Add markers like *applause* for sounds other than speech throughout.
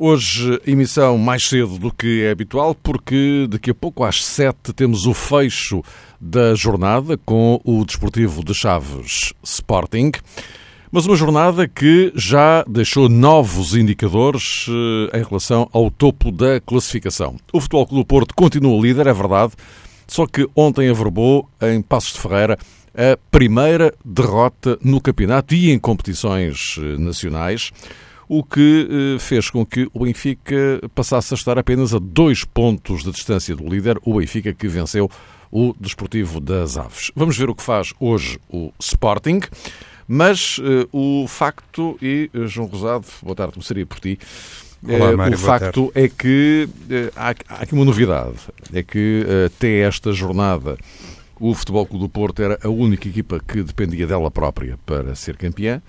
hoje emissão mais cedo do que é habitual, porque daqui a pouco às sete temos o fecho da jornada com o Desportivo de Chaves Sporting. Mas uma jornada que já deixou novos indicadores eh, em relação ao topo da classificação. O Futebol Clube do Porto continua líder, é verdade, só que ontem averbou em Passos de Ferreira a primeira derrota no campeonato e em competições eh, nacionais, o que eh, fez com que o Benfica passasse a estar apenas a dois pontos de distância do líder, o Benfica que venceu o Desportivo das Aves. Vamos ver o que faz hoje o Sporting, mas uh, o facto, e João Rosado, boa tarde, começaria por ti, Olá, Mário, o facto é que há, há, aqui uma novidade, é que até esta jornada o Futebol Clube do Porto era a única equipa que dependia dela própria para ser campeã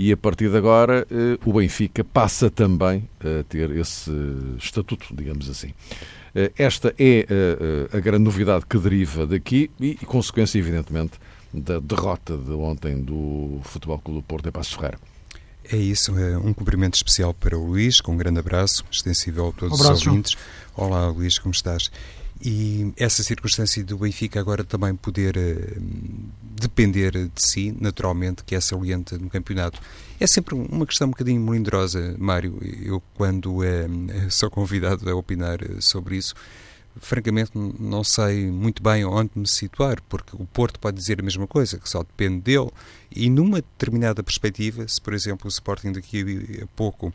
e a partir de agora o Benfica passa também a ter esse estatuto, digamos assim. Esta é a, grande novidade que deriva daqui e, consequência, evidentemente, da derrota de ontem do Futebol Clube do Porto em Passos Ferreira. É isso, é um cumprimento especial para o Luís, com um grande abraço, extensível a todos um os ouvintes. Olá, Luís, como estás? E essa circunstância do Benfica agora também poder uh, depender de si, naturalmente, que é saliente no campeonato. É sempre uma questão um bocadinho melindrosa, Mário. Eu, quando uh, *laughs* sou convidado a opinar sobre isso, francamente não sei muito bem onde me situar, porque o Porto pode dizer a mesma coisa, que só depende dele, e numa determinada perspectiva, se por exemplo o Sporting daqui a pouco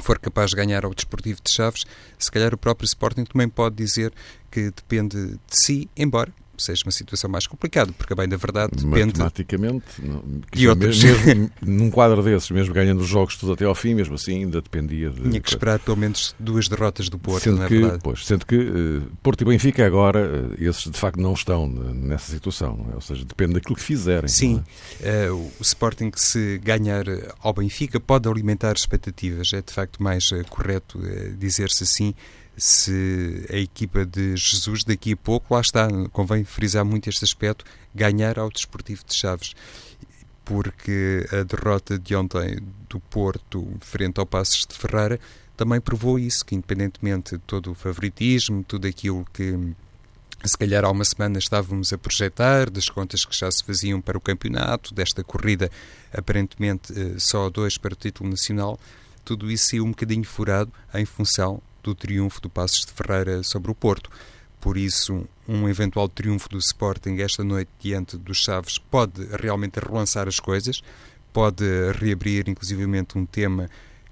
for capaz de ganhar ao Desportivo de Chaves, se calhar o próprio Sporting também pode dizer que depende de si, embora seja uma situação mais complicada, porque, bem da verdade, depende... Matematicamente, de. Mesmo, *laughs* num quadro desses, mesmo ganhando os jogos todos até ao fim, mesmo assim ainda dependia de... Tinha que esperar pelo menos duas derrotas do Porto, sendo não é que, verdade? Pois, sendo que uh, Porto e Benfica agora, uh, esses de facto não estão nessa situação, é? ou seja, depende daquilo que fizerem. Sim, é? uh, o Sporting que se ganhar ao Benfica pode alimentar expectativas, é de facto mais correto dizer-se assim, se a equipa de Jesus daqui a pouco, lá está, convém frisar muito este aspecto, ganhar ao Desportivo de Chaves. Porque a derrota de ontem do Porto frente ao Passos de Ferrara também provou isso, que independentemente de todo o favoritismo, tudo aquilo que se calhar há uma semana estávamos a projetar, das contas que já se faziam para o campeonato, desta corrida aparentemente eh, só dois para o título nacional, tudo isso saiu um bocadinho furado em função do triunfo do Passos de Ferreira sobre o Porto. Por isso, um eventual triunfo do Sporting esta noite diante dos Chaves pode realmente relançar as coisas, pode reabrir inclusivamente um tema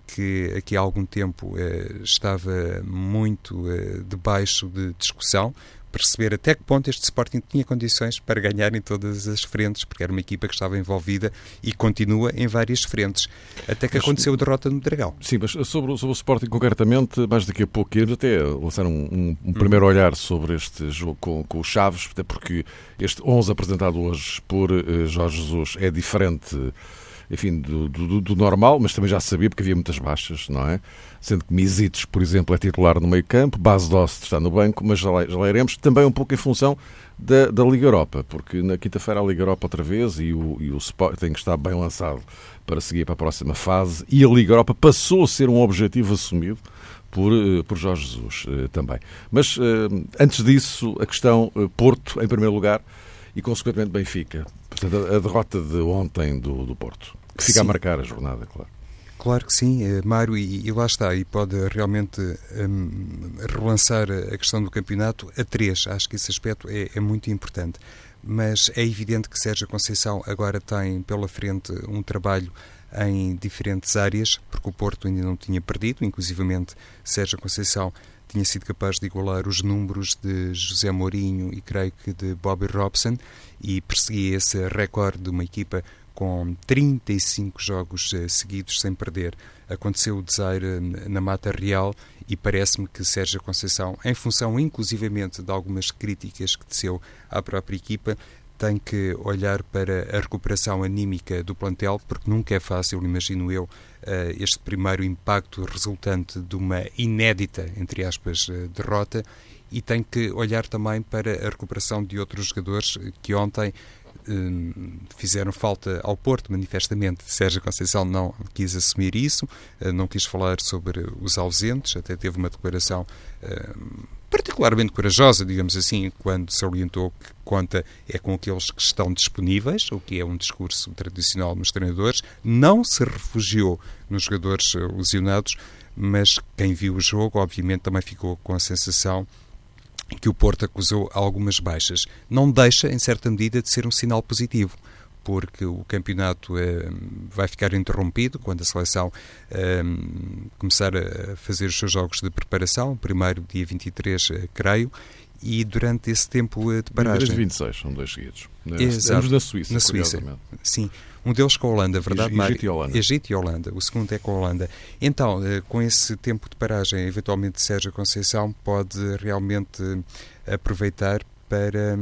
que aqui há algum tempo eh, estava muito eh, debaixo de discussão, perceber até que ponto este Sporting tinha condições para ganhar em todas as frentes, porque era uma equipa que estava envolvida e continua em várias frentes. Até que mas, aconteceu a derrota no Dragão. Sim, mas sobre, sobre o Sporting concretamente, mais daqui a pouco, iremos até lançar um, um, um primeiro olhar sobre este jogo com, com o Chaves, até porque este 11 apresentado hoje por uh, Jorge Jesus é diferente enfim, do, do, do, normal, mas também já sabia porque havia muitas baixas, não é? Sendo que Misites, por exemplo, é titular no meio campo, Base Dost está no banco, mas já, já iremos também um pouco em função da, da Liga Europa, porque na quinta-feira a Liga Europa outra vez e o, e o Sport tem que estar bem lançado para seguir para a próxima fase e a Liga Europa passou a ser um objetivo assumido por, eh, por Jorge Jesus eh, também. Mas eh, antes disso, a questão Porto, em primeiro lugar, e consequentemente Benfica. Portanto, a derrota de ontem do, do Porto que fica sim. a marcar a jornada, claro. Claro que sim, eh, Mário, e, e lá está, e pode realmente um, relançar a questão do campeonato a três. Acho que esse aspecto é, é, muito importante. Mas é evidente que Sérgio Conceição agora tem pela frente um trabalho em diferentes áreas, porque o Porto ainda não tinha perdido, inclusivamente Sérgio Conceição tinha sido capaz de igualar os números de José Mourinho e creio que de Bobby Robson e perseguia esse recorde de uma equipa com 35 jogos seguidos sem perder. Aconteceu o desaire na Mata Real e parece-me que Sérgio Conceição, em função inclusivamente de algumas críticas que teceu à própria equipa, tem que olhar para a recuperação anímica do plantel, porque nunca é fácil, imagino eu, eh, este primeiro impacto resultante de uma inédita, entre aspas, eh, derrota, e tem que olhar também para a recuperação de outros jogadores que ontem fizeram falta ao Porto, manifestamente. Sérgio Conceição não quis assumir isso, eh, não quis falar sobre os ausentes, até teve uma declaração hum, particularmente corajosa, digamos assim, quando se orientou que conta é com aqueles que estão disponíveis, o que é um discurso tradicional nos treinadores, não se refugiou nos jogadores eh, lesionados, mas quem viu o jogo, obviamente, também ficou com a sensação que o Porto acusou algumas baixas. Não deixa, em certa medida, de ser um sinal positivo porque o campeonato eh, vai ficar interrompido quando a seleção eh, começar a fazer os seus jogos de preparação, primeiro dia 23, eh, creio, e durante esse tempo de paragem. 26, são dois seguidos. Exato. na Suíça. Na Suíça, sim. Um deles com a Holanda, verdade, Egito e Holanda. Egito e Holanda. O segundo é com a Holanda. Então, eh, com esse tempo de paragem, eventualmente Sérgio Conceição pode realmente aproveitar para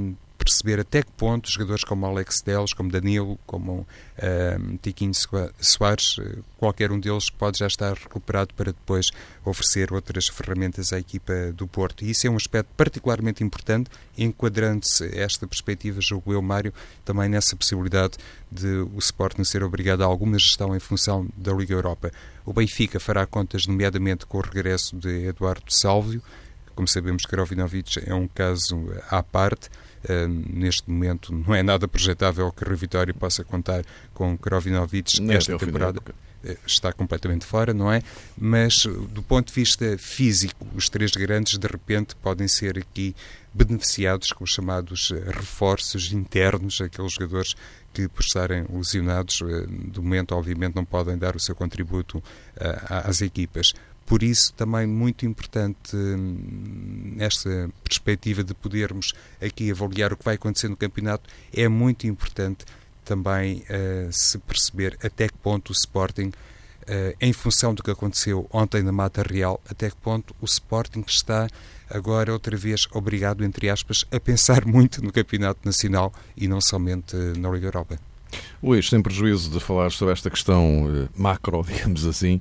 perceber até que ponto jogadores como Alex Deles, como Danilo, como uh, Tiquinho Soares, eh, qualquer um deles pode já estar recuperado para depois oferecer outras ferramentas à equipa do Porto. E isso é um aspecto particularmente importante, enquadrando-se esta perspectiva, julgo eu, Mário, também nessa possibilidade de o Sporting ser obrigado a alguma gestão em função da Liga Europa. O Benfica fará contas, nomeadamente, com o regresso de Eduardo Sálvio. Como sabemos, Krovinovic é um caso à parte. Neste momento não é nada projetável que a Vitória possa contar com Krovinovic nesta temporada. Eh, está completamente fora, não é? Mas do ponto de vista físico, os três grandes de repente podem ser aqui beneficiados com os chamados eh, reforços internos, aqueles jogadores que, por estarem lesionados, de momento, obviamente, não podem dar o seu contributo às equipas. Por isso, também muito importante hum, esta perspectiva de podermos aqui avaliar o que vai acontecer no campeonato, é muito importante também uh, se perceber até que ponto o Sporting, uh, em função do que aconteceu ontem na Mata Real, até que ponto o Sporting está agora outra vez obrigado, entre aspas, a pensar *laughs* muito no campeonato nacional e não somente na Liga Europa. Luís, sem prejuízo de falar sobre esta questão eh, macro, *laughs* digamos assim,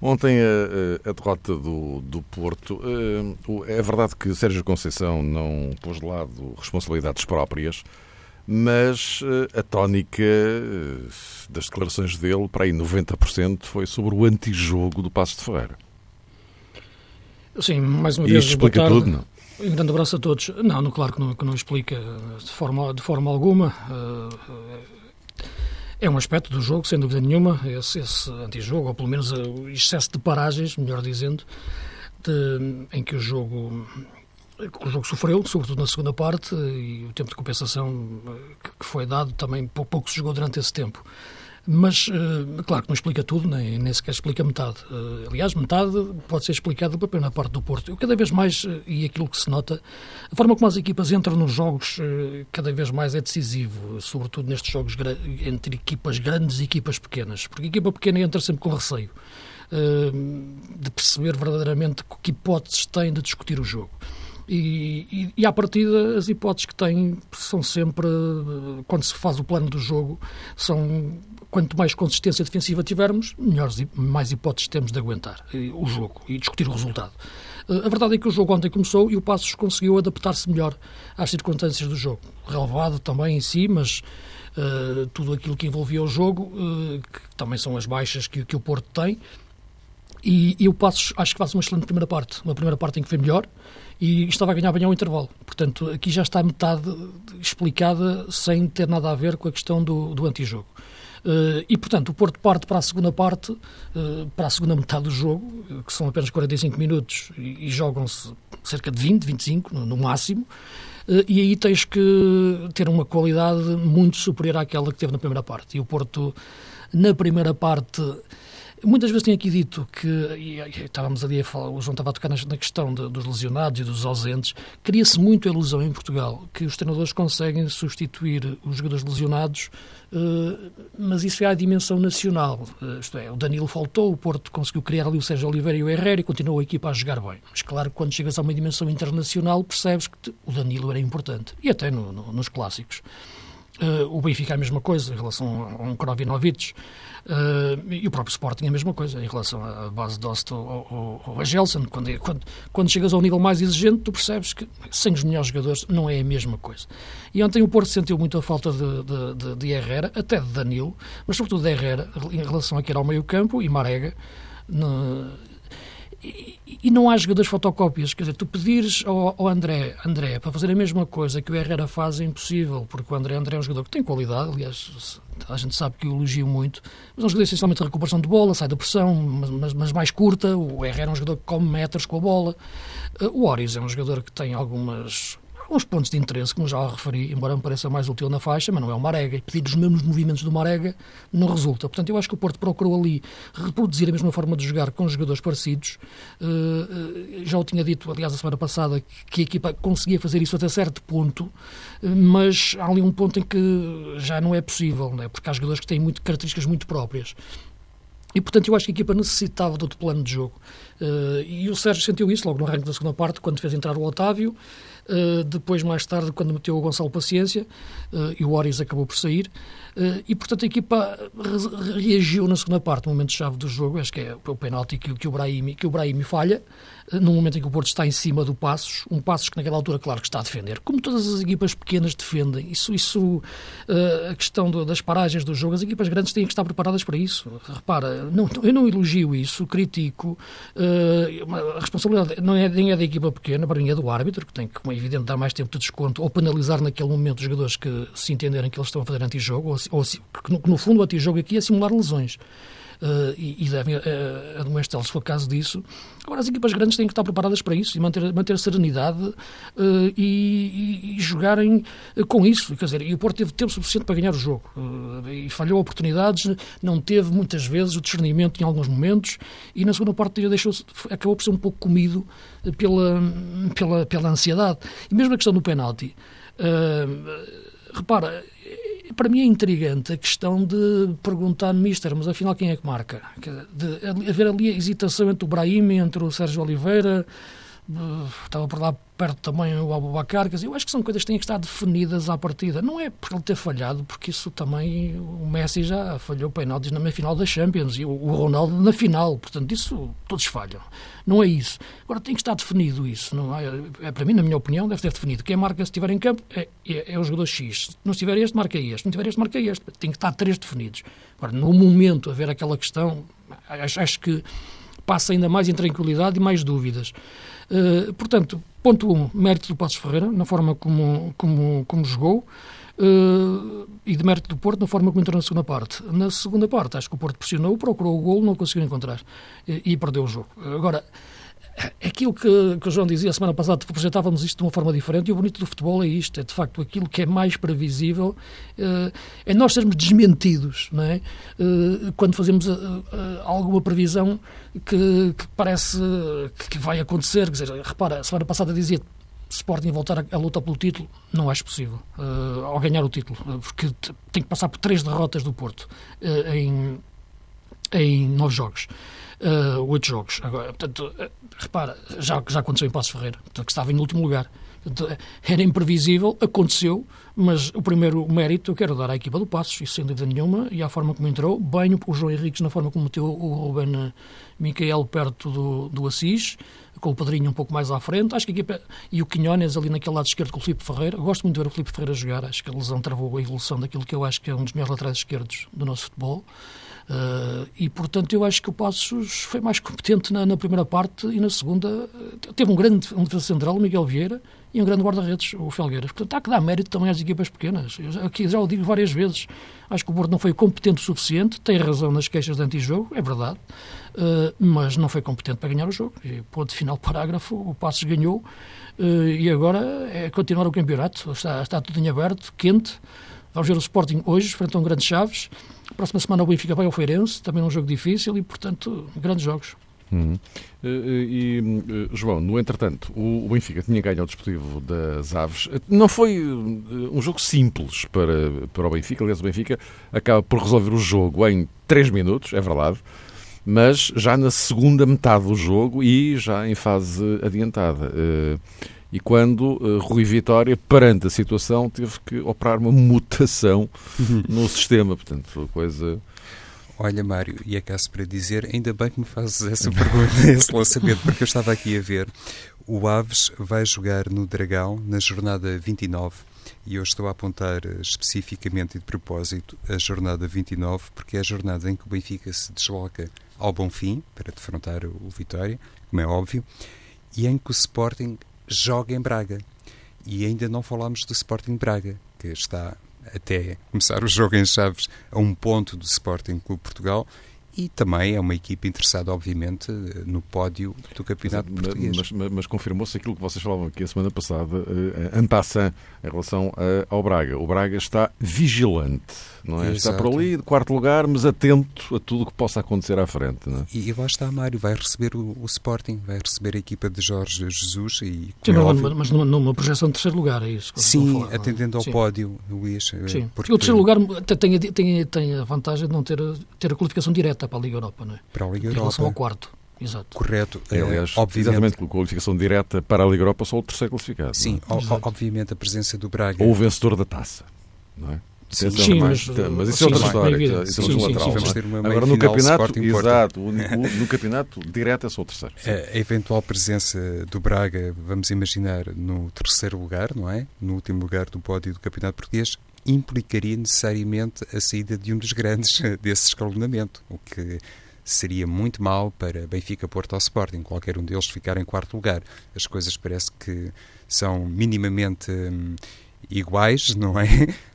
ontem a, a derrota do, do Porto, eh, é verdade que Sérgio Conceição não pôs de lado responsabilidades próprias, mas eh, a tónica das declarações dele, para aí 90%, foi sobre o antijogo do Passo de Ferreira. Sim, mais uma vez. Isto explica tudo, não? Um grande abraço a todos. Não, não claro que não, que não explica de forma, de forma alguma. É um aspecto do jogo, sem dúvida nenhuma, esse, esse antijogo, ou pelo menos o excesso de paragens, melhor dizendo, de, em que o jogo o jogo sofreu, sobretudo na segunda parte, e o tempo de compensação que foi dado também pouco se jogou durante esse tempo. Mas, uh, claro que não explica tudo, nem, nem sequer explica metade. Uh, aliás, metade pode ser explicada pela primeira parte do Porto. Eu, cada vez mais, uh, e aquilo que se nota, a forma como as equipas entram nos jogos cada vez mais é decisivo, sobretudo nestes jogos entre equipas grandes e equipas pequenas. Porque a equipa pequena entra sempre com receio de perceber verdadeiramente que hipóteses tem de discutir o jogo. E, e, e à partida, as hipóteses que têm são sempre, quando se faz o plano do jogo, são quanto mais consistência defensiva tivermos, melhores, mais hipóteses temos de aguentar o jogo e discutir o resultado. Eh, a verdade é que o jogo ontem começou e o Passos conseguiu adaptar-se melhor às circunstâncias do jogo. Relevado também em si, mas uh, tudo aquilo que envolvia o jogo, uh, que também são as baixas que, que o Porto tem, e, e o Passos acho que faz uma excelente primeira parte. Uma primeira parte em que foi melhor e estava a ganhar bem ao intervalo. Portanto, aqui já está metade explicada sem ter nada a ver com a questão do, do antijogo. Uh, e, portanto, o Porto parte para a segunda parte, uh, para a segunda metade do jogo, que são apenas 45 minutos e, e jogam-se cerca de 20, 25 no, no máximo. Uh, e aí tens que ter uma qualidade muito superior àquela que teve na primeira parte. E o Porto, na primeira parte, Muitas vezes tenho aqui dito que, e, estávamos ali a falar, o João estava a tocar na, questão de, dos lesionados e dos ausentes, cria-se muito a ilusão em Portugal que os treinadores conseguem substituir os jogadores lesionados, uh, mas isso é a dimensão nacional. Uh, isto é, o Danilo faltou, o Porto conseguiu criar ali o Sérgio Oliveira e o Herrera e continuou a equipa a jogar bem. Mas claro quando chegas a uma dimensão internacional percebes que o Danilo era importante, e até no, no, nos clássicos. Uh, o Benfica é a mesma coisa em relação a um Krovinovic. Uh, e o próprio Sporting é a mesma coisa em relação à base de Osto ou, ou, a Gelson. Quando, quando, quando chegas ao nível mais exigente, tu percebes que sem os melhores jogadores não é a mesma coisa. E ontem o Porto sentiu muito a falta de, de, de, de Herrera, até de Danilo, mas sobretudo de Herrera em relação a que era ao meio campo e Marega. No, e, e, não há jogadores fotocópias. Quer dizer, tu pedires ao, ao, André, André para fazer a mesma coisa que o Herrera faz é impossível, porque o André, André é um jogador que tem qualidade, aliás, a gente sabe que o elogio muito, mas é um jogador essencialmente de recuperação de bola, sai da pressão, mas, mas, mais curta. O Herrera é um jogador que come metros com a bola. O Oris é um jogador que tem algumas uns pontos de interesse, como já referi, embora me pareça mais útil na faixa, mas não é o Marega. E pedir os mesmos movimentos do Marega não resulta. Portanto, eu acho que o Porto procurou ali reproduzir a mesma forma de jogar com jogadores parecidos. Uh, já o tinha dito, aliás, a semana passada, que a equipa conseguia fazer isso até certo ponto, uh, mas há ali um ponto em que já não é possível, né? porque há jogadores que têm muito, características muito próprias. E, portanto, eu acho que a equipa necessitava de outro plano de jogo. Uh, e o Sérgio sentiu isso logo no arranque da segunda parte, quando fez entrar o Otávio. Uh, depois, mais tarde, quando meteu o Gonçalo Paciência uh, e o Oris acabou por sair. Uh, e, portanto, a equipa re reagiu na segunda parte, no momento-chave do jogo. Acho que é o penalti que, que, o Brahimi, que o Brahimi falha, no momento em que o Porto está em cima do Passos. Um Passos que, naquela altura, claro que está a defender. Como todas as equipas pequenas defendem. Isso, isso a questão das paragens do jogo, as equipas grandes têm que estar preparadas para isso. Repara, não, eu não elogio isso, critico. a responsabilidade não é, nem é da equipa pequena, para mim é do árbitro, que tem que, como é evidente, dar mais tempo de desconto ou penalizar naquele momento os jogadores que se entenderem que eles estão a fazer antijogo, ou, ou porque no, no fundo o antijogo aqui é simular lesões. Uh, e, e, devem uh, admoestar se for caso disso. Agora, as equipas grandes têm que estar preparadas para isso e manter, manter serenidade uh, e, e, e, jogarem com isso. Quer dizer, e o Porto teve tempo suficiente para ganhar o jogo e falhou oportunidades, não teve muitas vezes o discernimento em alguns momentos e na segunda parte deixou acabou por ser um pouco comido pela, pela, pela ansiedade. E mesmo a questão do penalti. repara, para mim é intrigante a questão de perguntar, Mister, mas afinal quem é que marca? De haver ali a hesitação entre o Brahim, entre o Sérgio Oliveira, estava por lá perto também o Abubacar, quer dizer, eu acho que são coisas que têm que estar definidas à partida. Não é por ele ter falhado, porque isso também o Messi já falhou penaltis na meia final da Champions e o Ronaldo na final, portanto, isso todos falham. Não é isso. Agora tem que estar definido isso. Não é, é para mim, na minha opinião, deve ter definido. Quem marca se estiver em campo é, é, é o jogador X. Se não estiver este, marca este. Se não estiver este, marca este. Tem que estar três definidos. Agora, no momento, haver aquela questão, acho, acho que passa ainda mais intranquilidade e mais dúvidas. Uh, portanto, ponto 1, um, mérito do Passos Ferreira, na forma como, como, como jogou, uh, e de mérito do Porto, na forma como entrou na segunda parte. Na segunda parte, acho que o Porto pressionou, procurou o gol, não conseguiu encontrar, e, e perdeu o jogo. Agora, aquilo que, que o João dizia a semana passada, projetávamos isto de uma forma diferente e o bonito do futebol é isto, é de facto aquilo que é mais previsível, uh, é nós sermos desmentidos, não é? Uh, quando fazemos uh, alguma previsão que, que parece que, vai acontecer, quer dizer, repara, a semana passada dizia Sporting voltar a luta pelo título, não acho possível, ao ganhar o título, porque tem que passar por três derrotas do Porto em, em nove jogos uh, oito jogos. Agora, portanto, uh, repara, já, já aconteceu em Passos Ferreira, portanto, que estava em último lugar. Portanto, era imprevisível, aconteceu, mas o primeiro mérito eu quero dar à equipa do Passos, isso sem dúvida nenhuma, e à forma como entrou, bem o João Henriques na forma como meteu o Ruben Micael perto do, do Assis, com o Padrinho um pouco mais à frente, acho que a equipa, e o Quinhones ali naquele lado esquerdo com o Filipe Ferreira, eu gosto muito de ver o Filipe Ferreira jogar, acho que a lesão travou a evolução daquilo que eu acho que é um dos melhores laterais esquerdos do nosso futebol, Uh, e, portanto, eu acho que o Passos foi mais competente na, na primeira parte e na segunda uh, teve um grande um defesa central, o Miguel Vieira, e um grande guarda-redes, o Felgueiras. Portanto, há que dar mérito também às equipas pequenas. Eu aqui já o digo várias vezes. Acho que o Porto não foi competente o suficiente, tem razão nas queixas de antijogo, é verdade, uh, mas não foi competente para ganhar o jogo. E, ponto final parágrafo, o Passos ganhou e agora é continuar o campeonato. Está, está tudo em aberto, quente. Vamos ver o Sporting hoje, frente a um grande Chaves. Próxima semana o Benfica vai ao Feirense, também é um jogo difícil e, portanto, grandes jogos. Uhum. E, e, João, no entretanto, o Benfica tinha ganho o Desportivo das Aves. Não foi um jogo simples para, para o Benfica. Aliás, o Benfica acaba por resolver o jogo em 3 minutos, é verdade, mas já na segunda metade do jogo e já em fase adiantada. E quando Rui Vitória, perante a situação, teve que operar uma mutação no sistema. Portanto, coisa Olha, Mário, e acaso para dizer, ainda bem que me fazes essa pergunta, *laughs* esse lançamento, porque eu estava aqui a ver. O Aves vai jogar no Dragão na jornada 29 e eu estou a apontar especificamente e de propósito a jornada 29 porque é a jornada em que o Benfica se desloca ao Bonfim para defrontar o Vitória, como é óbvio, e em que o Sporting joga em Braga. E ainda não falámos do Sporting Braga, que está até começar o jogo em Chaves a um ponto do Sporting Clube Portugal e também é uma equipe interessada, obviamente, no pódio do Campeonato mas, Português. Mas, mas, mas confirmou-se aquilo que vocês falavam aqui a semana passada, uh, em relação uh, ao Braga. O Braga está vigilante, não é? Está por ali, de quarto lugar, mas atento a tudo o que possa acontecer à frente. Não é? e, e lá está Mário, vai receber o, o, Sporting, vai receber a equipa de Jorge Jesus e... Sim, é mas numa, numa, projeção de terceiro lugar, é isso? Sim, falar, atendendo ao Sim. pódio, Luís. Eh, Sim, porque o terceiro lugar tem, tem, tem a vantagem de não ter, ter a qualificação direta para a Liga Europa, não é? Para a Liga Europa. Em relação ao quarto. Exato. Correto. É, aliás, obviamente, exatamente, com qualificação direta para a Liga Europa, só o terceiro classificado. Sim, é? obviamente a presença do Braga. Ou o vencedor da taça, não é? Sim, sim mas, mas, isso é outra história. Isso é sim, lateral. Vamos ter uma Agora no campeonato, exato, no campeonato direto é só o terceiro. A, a eventual presença do Braga, vamos imaginar, no terceiro lugar, não é? No último lugar do pódio do campeonato português, implicaria necessariamente a saída de um dos grandes *laughs* desse escalonamento, o que seria muito mal para Benfica, Porto ou Sporting, qualquer um deles ficar em quarto lugar. As coisas parece que são minimamente hum, iguais, *laughs* não é?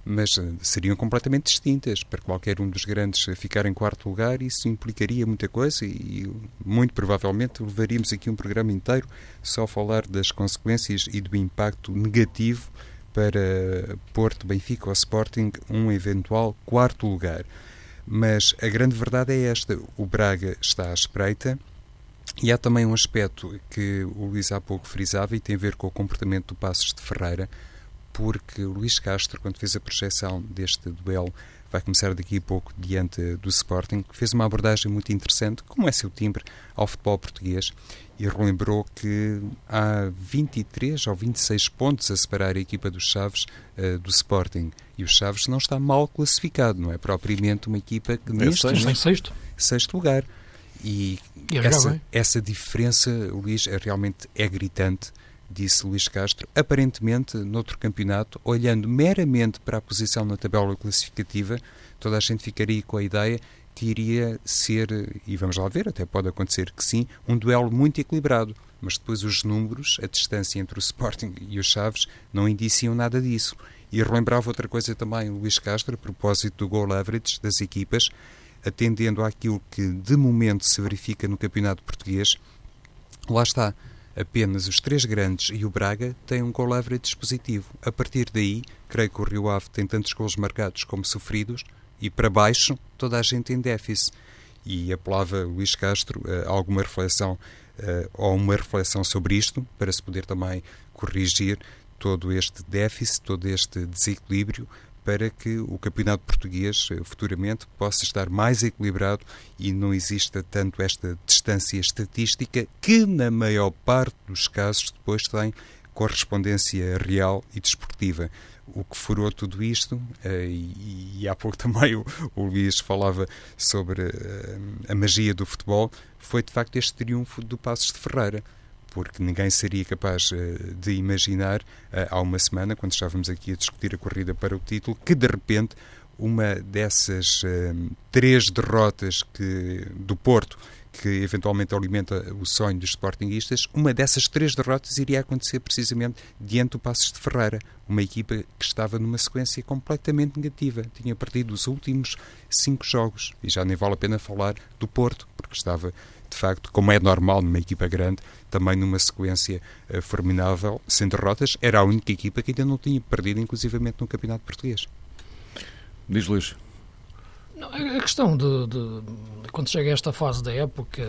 Mas eh, seriam completamente distintas. Para qualquer um dos grandes ficar em quarto lugar, isso implicaria muita coisa e, muito provavelmente, levaríamos aqui um programa inteiro só a falar das consequências e do impacto negativo para Porto, Benfica ou Sporting um eventual quarto lugar. Mas a grande verdade é esta: o Braga está à espreita. E há também um aspecto que o Luís há pouco frisava e tem a ver com o comportamento do Passos de Ferreira, porque o Luís Castro, quando fez a projeção deste duelo, vai começar daqui a pouco diante do Sporting, fez uma abordagem muito interessante, como é seu timbre, ao futebol português e relembrou que há 23 ou 26 pontos a separar a equipa dos Chaves uh, do Sporting. E o Chaves não está mal classificado, não é propriamente uma equipa que é neste é sexto. sexto lugar. E, e é essa, essa diferença, Luís, é, realmente é gritante, disse Luís Castro. Aparentemente, noutro campeonato, olhando meramente para a posição na tabela classificativa, toda a gente ficaria com a ideia que iria ser, e vamos lá ver, até pode acontecer que sim, um duelo muito equilibrado. Mas depois os números, a distância entre o Sporting e os Chaves, não indiciam nada disso. E relembrava outra coisa também, Luís Castro, a propósito do goal average das equipas, atendendo àquilo que de momento se verifica no campeonato português. Lá está, apenas os três grandes e o Braga têm um goal average. A partir daí, creio que o Rio Ave tem tantos gols marcados como sofridos, e para baixo toda a gente em déficit. E apelava Luís Castro a alguma reflexão ou uma reflexão sobre isto, para se poder também corrigir todo este déficit, todo este desequilíbrio, para que o campeonato português futuramente possa estar mais equilibrado e não exista tanto esta distância estatística que, na maior parte dos casos, depois tem correspondência real e desportiva. O que furou tudo isto, eh, e, há pouco *laughs* também o, o Luís falava sobre eh, a magia do futebol, foi de facto este triunfo do Passos de Ferreira porque ninguém seria capaz eh, de imaginar há uma semana, quando estávamos aqui a discutir a corrida para o título, que de repente uma dessas três derrotas que, do Porto que eventualmente alimenta o sonho dos sportinguistas, uma dessas três derrotas iria acontecer precisamente diante do Passos de Ferreira, uma equipa que estava numa sequência completamente negativa. Tinha perdido os últimos cinco jogos e já nem vale a pena falar do Porto, porque estava, de facto, como é normal numa equipa grande, também numa sequência uh, formidável, sem derrotas. Era a única equipa que ainda não tinha perdido, inclusivamente no Campeonato Português. Diz Luís. Não, a questão de, de, quando chega a esta fase da época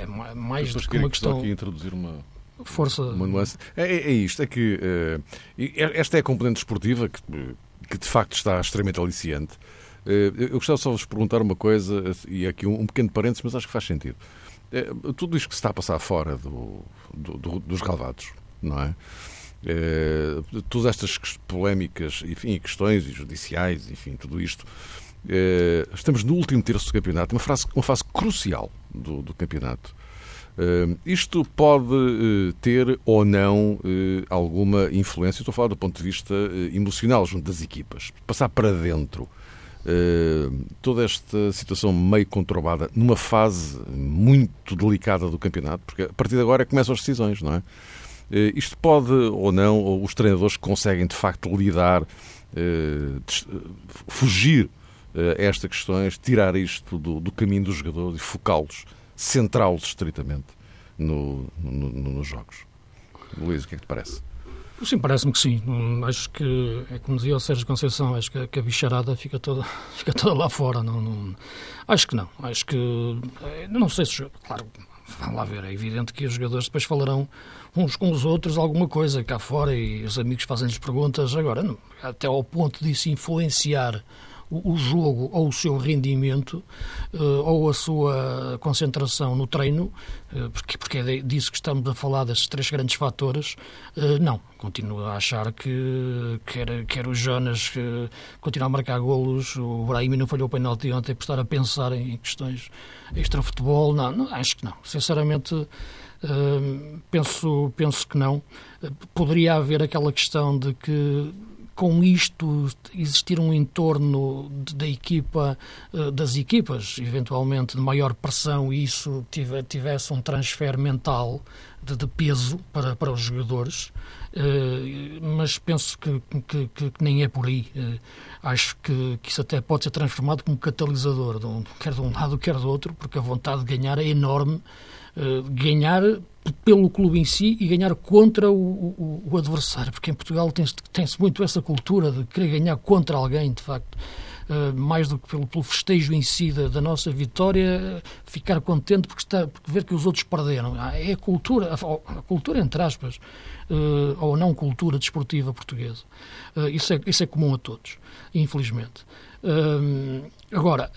é mais do que uma questão. aqui introduzir uma força. Uma nuance. É, é, é isto, é que uh, esta é a componente esportiva que, que de facto está extremamente aliciante. Uh, eu gostava só de vos perguntar uma coisa, e aqui um, um pequeno parênteses, mas acho que faz sentido. Uh, tudo isto que se está a passar fora do, do, do, dos relevados, não é? Todas estas polémicas, enfim, questões judiciais, enfim, tudo isto eh, estamos no último terço do campeonato, uma, uma fase crucial do, do campeonato. Uh, isto pode uh, ter ou não uh, alguma influência, estou a falar do ponto de vista emocional junto das equipas, passar para dentro toda esta situação meio conturbada numa fase muito delicada do campeonato, porque a partir de agora começam as decisões, não é? isto pode ou não, ou os treinadores conseguem de facto lidar, fugir uh, esta questões, tirar isto do, do caminho dos jogadores e focá-los, centrá-los estritamente no, no, no, nos jogos. Luís, o que é que te parece? Sim, parece-me que sim. Acho que, é como dizia o Sérgio Conceição, acho que, que, a bicharada fica toda, *laughs* fica toda lá fora. Não, não, acho que não. Acho que. Eh, não sei se. Claro, vamos lá ver. É evidente que os jogadores depois falarão uns com os outros alguma coisa cá fora e os amigos fazem-lhes perguntas. Agora, não, até ao ponto disso influenciar o, jogo ou o seu rendimento uh, ou a sua concentração no treino, uh, porque, porque é disso que estamos a falar, desses três grandes fatores, uh, não. Continuo a achar que quer, quer o Jonas que continua a marcar golos, o Brahim não falhou o penalti ontem por estar a pensar em questões extra-futebol, não, não, acho que não. Sinceramente, penso, penso que não. Poderia haver aquela questão de que com isto existir um entorno da equipa, eh, das equipas, eventualmente de maior pressão e isso tivesse um transfer mental de, de peso para, para os jogadores, eh, mas penso que, que, que, nem é por aí. Eh, acho que, que isso até pode ser transformado como catalisador, quer de um lado, quer do outro, porque a vontade de ganhar é enorme. Ganhar pelo clube em si e ganhar contra o, o, o adversário, porque em Portugal tem-se tem muito essa cultura de querer ganhar contra alguém, de facto. Uh, mais do que pelo, pelo festejo em si da, da, nossa vitória, ficar contente porque, está, porque ver que os outros perderam. Ah, é a cultura, a, a cultura entre aspas, uh, ou não cultura desportiva portuguesa. Isso, é, isso é comum a todos, infelizmente. agora,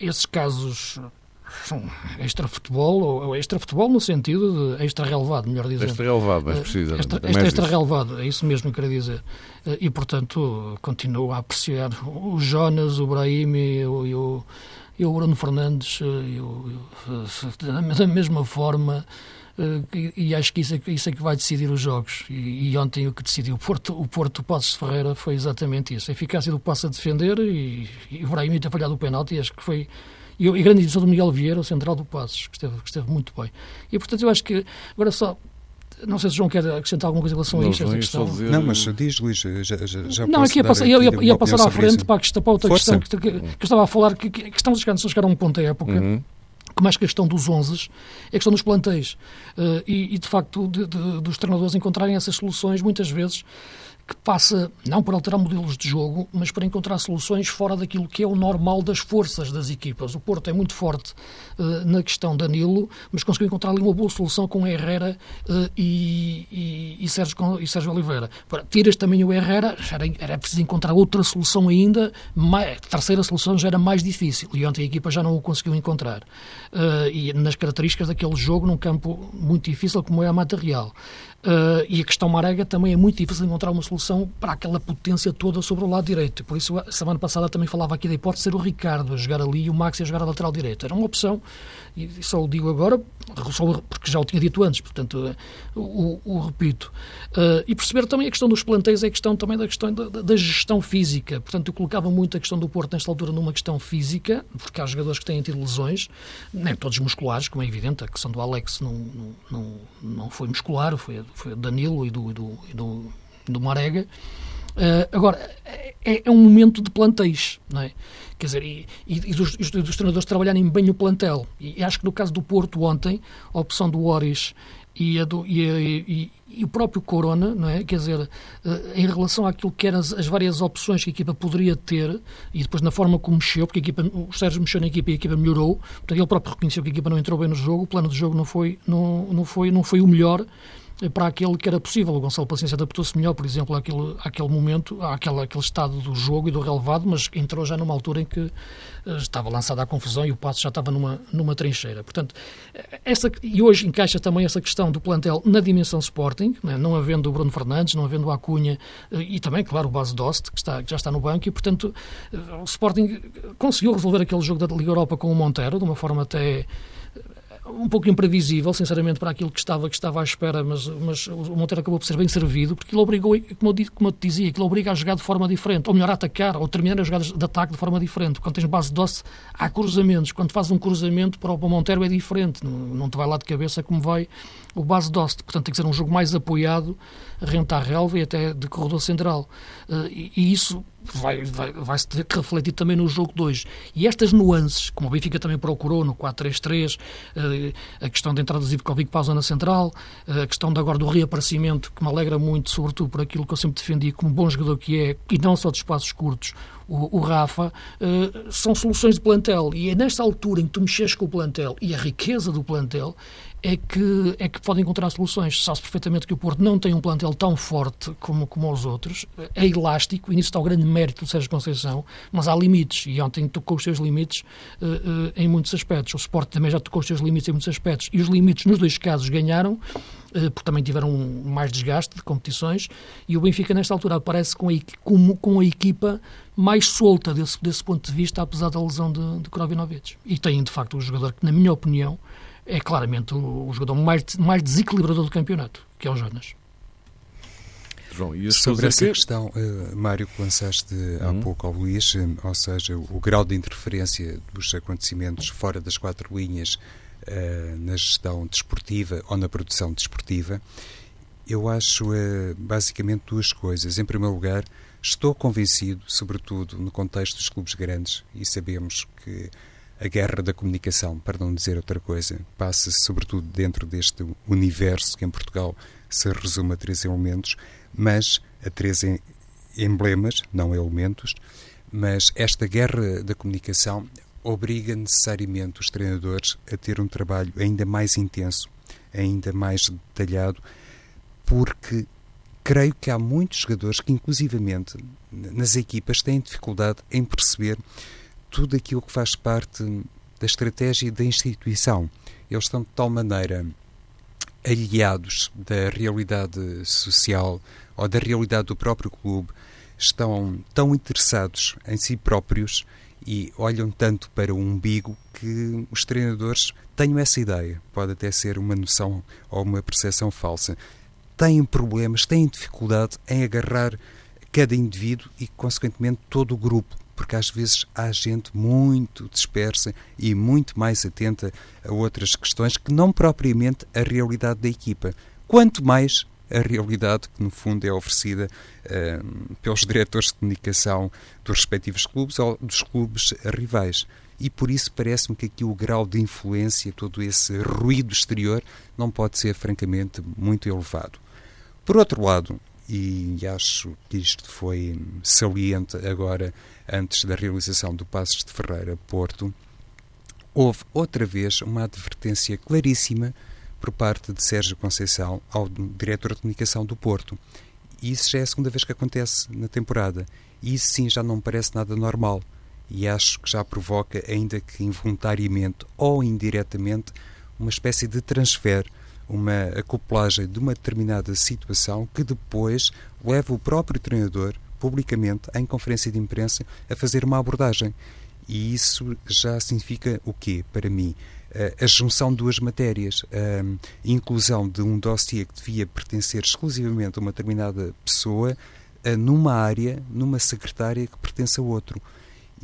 esses casos extra-futebol, ou extra-futebol no sentido de extra-relevado, melhor dizer. Extra-relevado, mais precisa. Extra, extra-relevado, é isso mesmo que eu queria dizer. Eh, e, portanto, continuo a apreciar o Jonas, o Brahim e o, e o, e o Bruno Fernandes eh, e *laughs* da mesma forma eh, e acho que isso é, isso é que vai decidir os jogos. E, e, ontem o que decidiu o Porto, o Porto Passos de Ferreira foi exatamente isso. A eficácia do passo a defender e, e o Brahim ter falhado o penalti, acho que foi e, e a grande edição do Miguel Vieira, o central do Passos, que esteve, que esteve muito bem. E, portanto, eu acho que, agora só, não sei se o João quer acrescentar alguma coisa em relação não, a isto, esta questão. Dizer... Não, mas diz, Luís, já, já, já Não, aqui ia passar, ia, ia, ia passar à frente para, a questão, para outra Força. questão que, que, que, eu estava a falar, que, que estamos a chegar, a chegar a um ponto da época. Uhum que mais que a questão dos 11, é a questão dos plantéis. Uh, e, e, de facto, de, de, dos treinadores encontrarem essas soluções, muitas vezes, que passa não por alterar modelos de jogo, mas por encontrar soluções fora daquilo que é o normal das forças das equipas. O Porto é muito forte uh, na questão Danilo, mas conseguiu encontrar ali uma boa solução com Herrera uh, e, e, e, Sérgio, e Sérgio Oliveira. Agora, tiras também o Herrera, era, era preciso encontrar outra solução ainda, mais, a terceira solução já era mais difícil e ontem a equipa já não o conseguiu encontrar. Uh, e nas características daquele jogo, num campo muito difícil como é a Mata Real. E a questão Marega também é muito difícil encontrar uma solução para aquela potência toda sobre o lado direito. Por isso, a semana passada também falava aqui da hipótese de ser o Ricardo a jogar ali e o Max a jogar a lateral direito. Era uma opção, e só o digo agora, só porque já o tinha dito antes, portanto, eh, o, o, o repito. Uh, e perceber também a questão dos plantéis é a questão também da questão da, da, gestão física. Portanto, eu colocava muito a questão do Porto nesta altura numa questão física, porque há jogadores que têm tido lesões, nem todos musculares, como é evidente, a questão do Alex não, não, não, não foi muscular, foi foi Danilo e do, e do, e do, do Marega. Uh, agora, é, é, um momento de plantéis, não é? Quer dizer, e, e, e dos, dos, treinadores trabalharem bem o plantel. E acho que no caso do Porto ontem, a opção do Oris e, do, e, e, o próprio Corona, não é? Quer dizer, eh, em relação àquilo que eram as, as, várias opções que a equipa poderia ter e depois na forma como mexeu, porque a equipa, o Sérgio mexeu na equipa e a equipa melhorou, portanto ele próprio reconheceu que a equipa não entrou bem no jogo, o plano de jogo não foi, não, não foi, não foi o melhor para aquele que era possível. O Gonçalo Paciência adaptou-se melhor, por exemplo, àquele, àquele momento, àquele, àquele estado do jogo e do relevado, mas entrou já numa altura em que uh, estava lançada a confusão e o passo já estava numa, numa trincheira. Portanto, essa, e hoje encaixa também essa questão do plantel na dimensão Sporting, né, não havendo o Bruno Fernandes, não havendo o Acunha uh, e também, claro, o Base Dost, que, está, que já está no banco, e portanto uh, o Sporting conseguiu resolver aquele jogo da Liga Europa com o Montero de uma forma até um pouco imprevisível, sinceramente, para aquilo que estava, que estava à espera, mas, mas o Monteiro acabou por ser bem servido, porque ele obrigou, como eu, como eu te dizia, que ele obriga a jogar de forma diferente, ou melhor, a atacar, ou terminar as jogadas de ataque de forma diferente. Quando tens base doce, há cruzamentos. Quando fazes um cruzamento para o Monteiro é diferente, não, não te vai lá de cabeça como vai o base doce. Portanto, tem que ser um jogo mais apoiado, renta à relva e até de corredor central. Uh, e, e isso vai, vai, vai se ter que refletir também no jogo 2. E estas nuances, como o Benfica também procurou no 4-3-3, eh, a questão da entrada de Zivkovic para a zona central, eh, a questão de agora do reaparecimento, que me alegra muito, sobretudo por aquilo que eu sempre defendi como bom jogador que é, e não só de espaços curtos, o, o Rafa, uh, são soluções de plantel. E é nesta altura em que tu mexes com o plantel e a riqueza do plantel é que, é que pode encontrar soluções. Sabe-se perfeitamente que o Porto não tem um plantel tão forte como, como os outros, é elástico, e nisso está o grande mérito do Sérgio Conceição, mas há limites, e ontem tocou os seus limites uh, uh, em muitos aspectos. O Sport também já tocou os seus limites em muitos aspectos, e os limites nos dois casos ganharam, uh, porque também tiveram mais desgaste de competições, e o Benfica nesta altura aparece com a, com, com a equipa mais solta desse, desse ponto de vista, apesar da lesão de, de Krovinovic. E tem, de facto, um jogador que, na minha opinião, é claramente o, o jogador mais, mais desequilibrador do campeonato, que é o Jonas. João, Sobre essa que... questão, uh, Mário, que lançaste há uhum. pouco ao Luís, uh, ou seja, o, o, grau de interferência dos acontecimentos fora das quatro linhas uh, na gestão desportiva ou na produção desportiva, eu acho basicamente duas coisas. Em primeiro lugar, estou convencido, sobretudo no contexto dos clubes grandes, e sabemos que a guerra da comunicação, para não dizer outra coisa, passa-se sobretudo dentro deste universo que em Portugal se resume a três elementos, mas a três emblemas, não elementos, mas esta guerra da comunicação obriga necessariamente os treinadores a ter um trabalho ainda mais intenso, ainda mais detalhado, porque creio que há muitos jogadores que, inclusivamente, nas equipas, têm dificuldade em perceber tudo aquilo que faz parte da estratégia da instituição. Eles estão de tal maneira aliados da realidade social ou da realidade do próprio clube, estão tão interessados em si próprios e olham tanto para o umbigo que os treinadores têm essa ideia. Pode até ser uma noção ou uma percepção falsa. Têm problemas, têm dificuldade em agarrar cada indivíduo e, consequentemente, todo o grupo porque às vezes há gente muito dispersa e muito mais atenta a outras questões que não propriamente a realidade da equipa. Quanto mais a realidade que, no fundo, é oferecida uh, pelos diretores de comunicação dos respectivos clubes ou dos clubes rivais. E por isso parece-me que aqui o grau de influência, todo esse ruído exterior, não pode ser, francamente, muito elevado. Por outro lado, e acho que isto foi saliente agora, antes da realização do Passos de Ferreira Porto, houve outra vez uma advertência claríssima por parte de Sérgio Conceição ao diretor de comunicação do Porto. E isso já é a segunda vez que acontece na temporada. E isso sim já não me parece nada normal. E acho que já provoca, ainda que involuntariamente ou indiretamente, uma espécie de transfer uma acoplagem de uma determinada situação que depois leva o próprio treinador, publicamente, em conferência de imprensa, a fazer uma abordagem. E isso já significa o quê, para mim? A junção de duas matérias, a inclusão de um dossiê que devia pertencer exclusivamente a uma determinada pessoa numa área, numa secretária que pertence a outro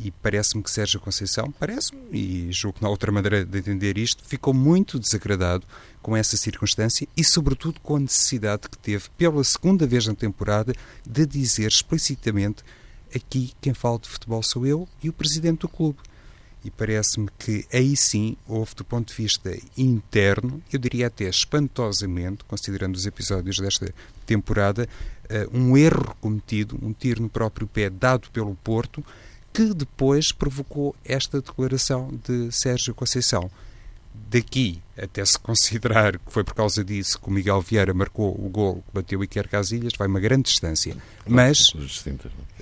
e parece-me que Sérgio Conceição, parece-me, e julgo que não há outra maneira de entender isto, ficou muito desagradado com essa circunstância e, sobretudo, com a necessidade que teve, pela segunda vez na temporada, de dizer explicitamente aqui quem fala de futebol sou eu e o presidente do clube. e parece-me que aí sim houve, do ponto de vista interno, eu diria até espantosamente, considerando os episódios desta temporada, uh, um erro cometido, um tiro no próprio pé dado pelo Porto, que depois provocou esta declaração de Sérgio Conceição. Daqui até se considerar que foi por causa disso que o Miguel Vieira marcou o gol que bateu Iker Casilhas, vai uma grande distância. Mas é?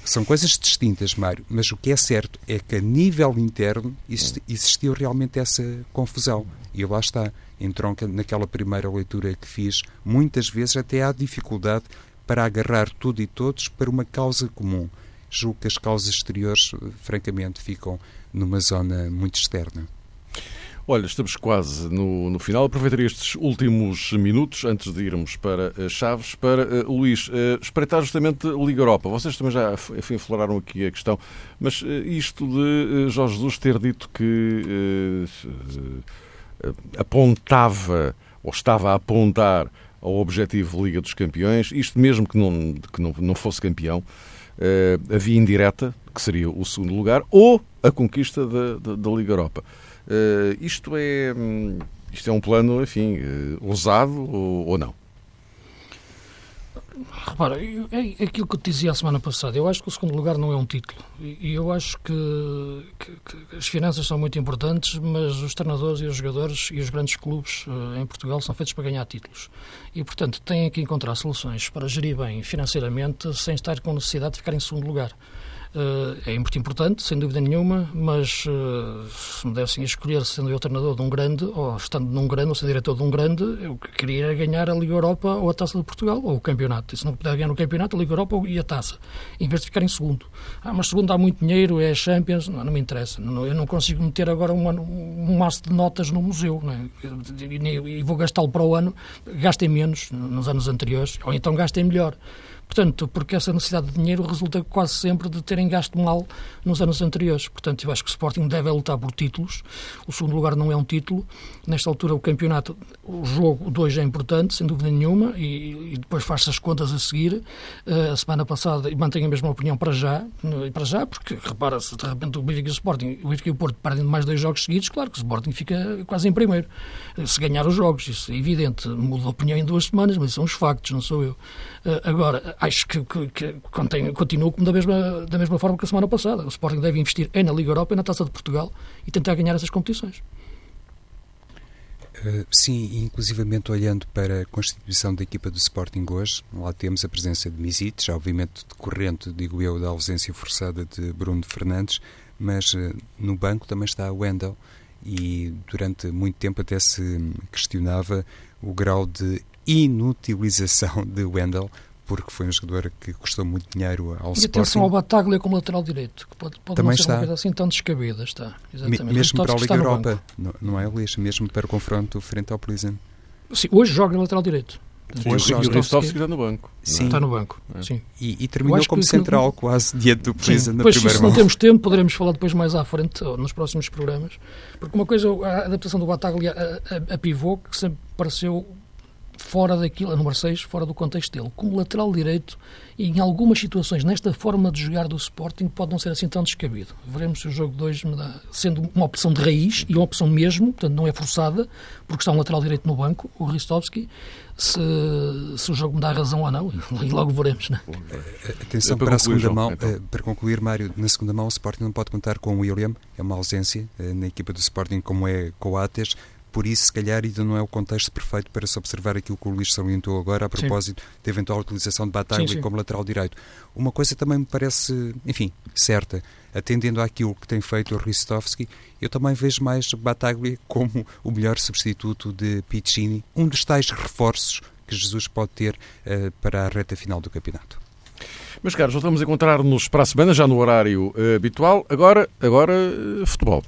são coisas distintas, Mário. Mas o que é certo é que a nível interno existiu realmente essa confusão. E lá está, entronca naquela primeira leitura que fiz, muitas vezes até há dificuldade para agarrar tudo e todos para uma causa comum. Julgo que as causas exteriores, francamente, ficam numa zona muito externa. Olha, estamos quase no, no final. Aproveitaria estes últimos minutos, antes de irmos para uh, Chaves, para, uh, Luís, uh, espreitar justamente a Liga Europa. Vocês também já afloraram aqui a questão, mas isto de Jorge Jesus ter dito que apontava, ou estava a apontar ao objetivo Liga dos Campeões, isto mesmo que não, que não, não fosse campeão, a via indireta, que seria o segundo lugar, ou a conquista da, da, da Liga Europa. Uh, isto, é, hum, isto é um plano, enfim, uh, ousado ou, ou não? Repara, é aquilo que eu te dizia a semana passada. Eu acho que o segundo lugar não é um título. E eu acho que, que, que, as finanças são muito importantes, mas os treinadores e os jogadores e os grandes clubes uh, em Portugal são feitos para ganhar títulos. E, portanto, têm que encontrar soluções para gerir bem financeiramente sem estar com necessidade de ficar em segundo lugar. Eh, é muito importante, sem dúvida nenhuma, mas eh, se me dessem a escolher sendo eu treinador de um grande, ou estando num grande, ou sendo diretor de um grande, eu queria ganhar a Liga Europa ou a Taça de Portugal, ou o campeonato. E se não puder ganhar no campeonato, a Liga Europa e a Taça, em vez de ficar em segundo. Ah, mas segundo dá muito dinheiro, é Champions, não, não me interessa. Não, eu não consigo meter agora um, um maço de notas no museu, é? e, e vou gastá-lo para o ano, gastem menos nos anos anteriores, ou então gastem melhor. Portanto, porque essa necessidade de dinheiro resulta quase sempre de terem gasto mal nos anos anteriores. Portanto, eu acho que o Sporting deve lutar por títulos. O segundo lugar não é um título. Nesta altura, o campeonato, o jogo 2 é importante, sem dúvida nenhuma, e, e depois faz-se as contas a seguir. Uh, a semana passada, e mantenho a mesma opinião para já, para já porque, repara-se, de repente o Benfica e o Sporting, o Benfica e o Porto perdem mais dois jogos seguidos, claro que o Sporting fica quase em primeiro. Se ganhar os jogos, isso é evidente. Muda de opinião em duas semanas, mas são os factos, não sou eu. Uh, agora, acho que, que, que contém, continuo da mesma, da mesma forma que a semana passada. O Sporting deve investir é na Liga Europa e na Taça de Portugal e tentar ganhar essas competições. Uh, sim, inclusivamente olhando para a constituição da equipa do Sporting hoje, lá temos a presença de Misites, obviamente decorrente, digo eu, da ausência forçada de Bruno Fernandes, mas uh, no banco também está Wendel e durante muito tempo até se questionava o grau de inutilização de Wendel, porque foi um jogador que custou muito dinheiro ao e Sporting. E atenção ao Bataglia como lateral direito, que pode, pode Também não ser está. uma coisa assim tão descabida. Está, exatamente. Mesmo para a Liga Europa, não, não é, Luís? Mesmo para o confronto frente ao Prison. Sim, hoje joga lateral direito. Hoje, e o Ristovski está no banco. Sim. Está no banco, é. sim. E, e terminou como central não... quase diante do Prison na pois, primeira se mão. não temos tempo, poderemos falar depois mais à frente, nos próximos programas. Porque uma coisa, a adaptação do Bataglia a, a, a pivô, que sempre pareceu fora daquilo, a número 6, fora do contexto dele. Como lateral direito, e em algumas situações, nesta forma de jogar do Sporting, pode não ser assim tão descabido. Veremos se o jogo 2 sendo uma opção de raiz e uma opção mesmo, portanto não é forçada, porque está um lateral direito no banco, o Ristovski, se, se o jogo me dá razão ou não, e *laughs* logo veremos. Né? Atenção é para, para a segunda mão, então. Eh, para concluir, Mário, na segunda mão o Sporting não pode contar com o William, é uma ausência eh, na equipa do Sporting, como é Coates por isso, se calhar, ainda não é o contexto perfeito para se observar aquilo que o Luís salientou agora a propósito sim. da eventual utilização de Bataglia como lateral direito. Uma coisa também me parece, enfim, certa. Atendendo àquilo que tem feito o Ristovski, eu também vejo mais Bataglia como o melhor substituto de Piccini, um dos tais reforços que Jesus pode ter uh, para a reta final do campeonato. Meus caros, voltamos a encontrar-nos para a semana, já no horário uh, habitual. Agora, agora uh, futebol.